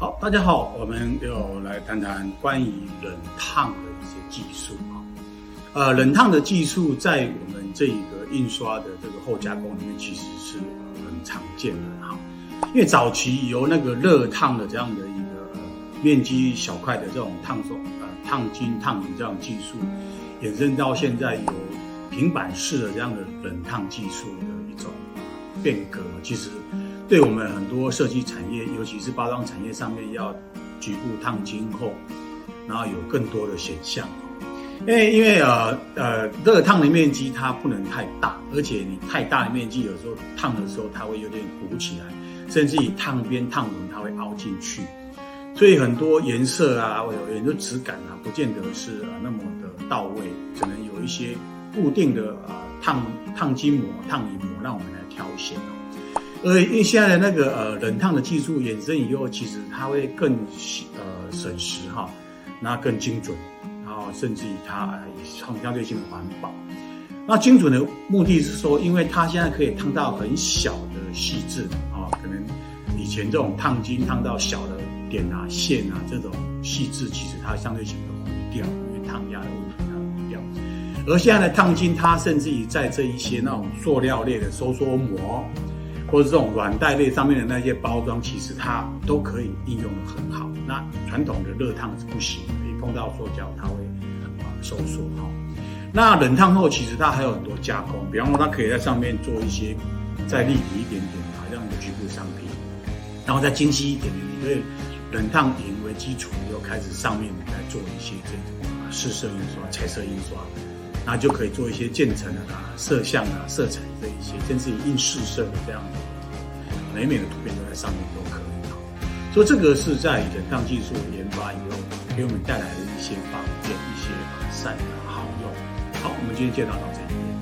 好大家好，我们又来谈谈关于冷烫的一些技术啊。呃，冷烫的技术在我们这一个印刷的这个后加工里面，其实是很常见的哈。因为早期由那个热烫的这样的一个面积小块的这种烫手呃烫金烫银这样技术，衍生到现在有平板式的这样的冷烫技术的一种变革，其实。对我们很多设计产业，尤其是包装产业上面，要局部烫金后，然后有更多的选项。因为因为呃呃，热烫的面积它不能太大，而且你太大的面积，有时候烫的时候它会有点鼓起来，甚至于烫边烫纹它会凹进去，所以很多颜色啊，或者很多质感啊，不见得是那么的到位，可能有一些固定的呃烫烫金膜、烫银膜，让我们来挑选。呃，因为现在的那个呃冷烫的技术衍生以后，其实它会更呃省时哈，那更精准，然后甚至于它相相对性的环保。那精准的目的是说，因为它现在可以烫到很小的细致啊，可能以前这种烫金烫到小的点啊线啊这种细致，其实它相对性的糊掉，因为烫压的问题它糊掉。而现在的烫金，它甚至于在这一些那种塑料类的收缩膜。或者这种软袋类上面的那些包装，其实它都可以应用的很好。那传统的热烫是不行的，一碰到塑胶它会啊收缩哈。那冷烫后其实它还有很多加工，比方说它可以在上面做一些再立体一点点啊这样的局部商品，然后再精细一点点，因为冷烫银为基础，又开始上面来做一些这种啊试色印刷、彩色印刷。那就可以做一些渐层啊、摄像啊、色彩这一些，甚至于印试色的这样的美美的图片都在上面都可以。所以这个是在冷烫技术研发以后给我们带来的一些方便、一些改善的好用。好，我们今天介绍到这里。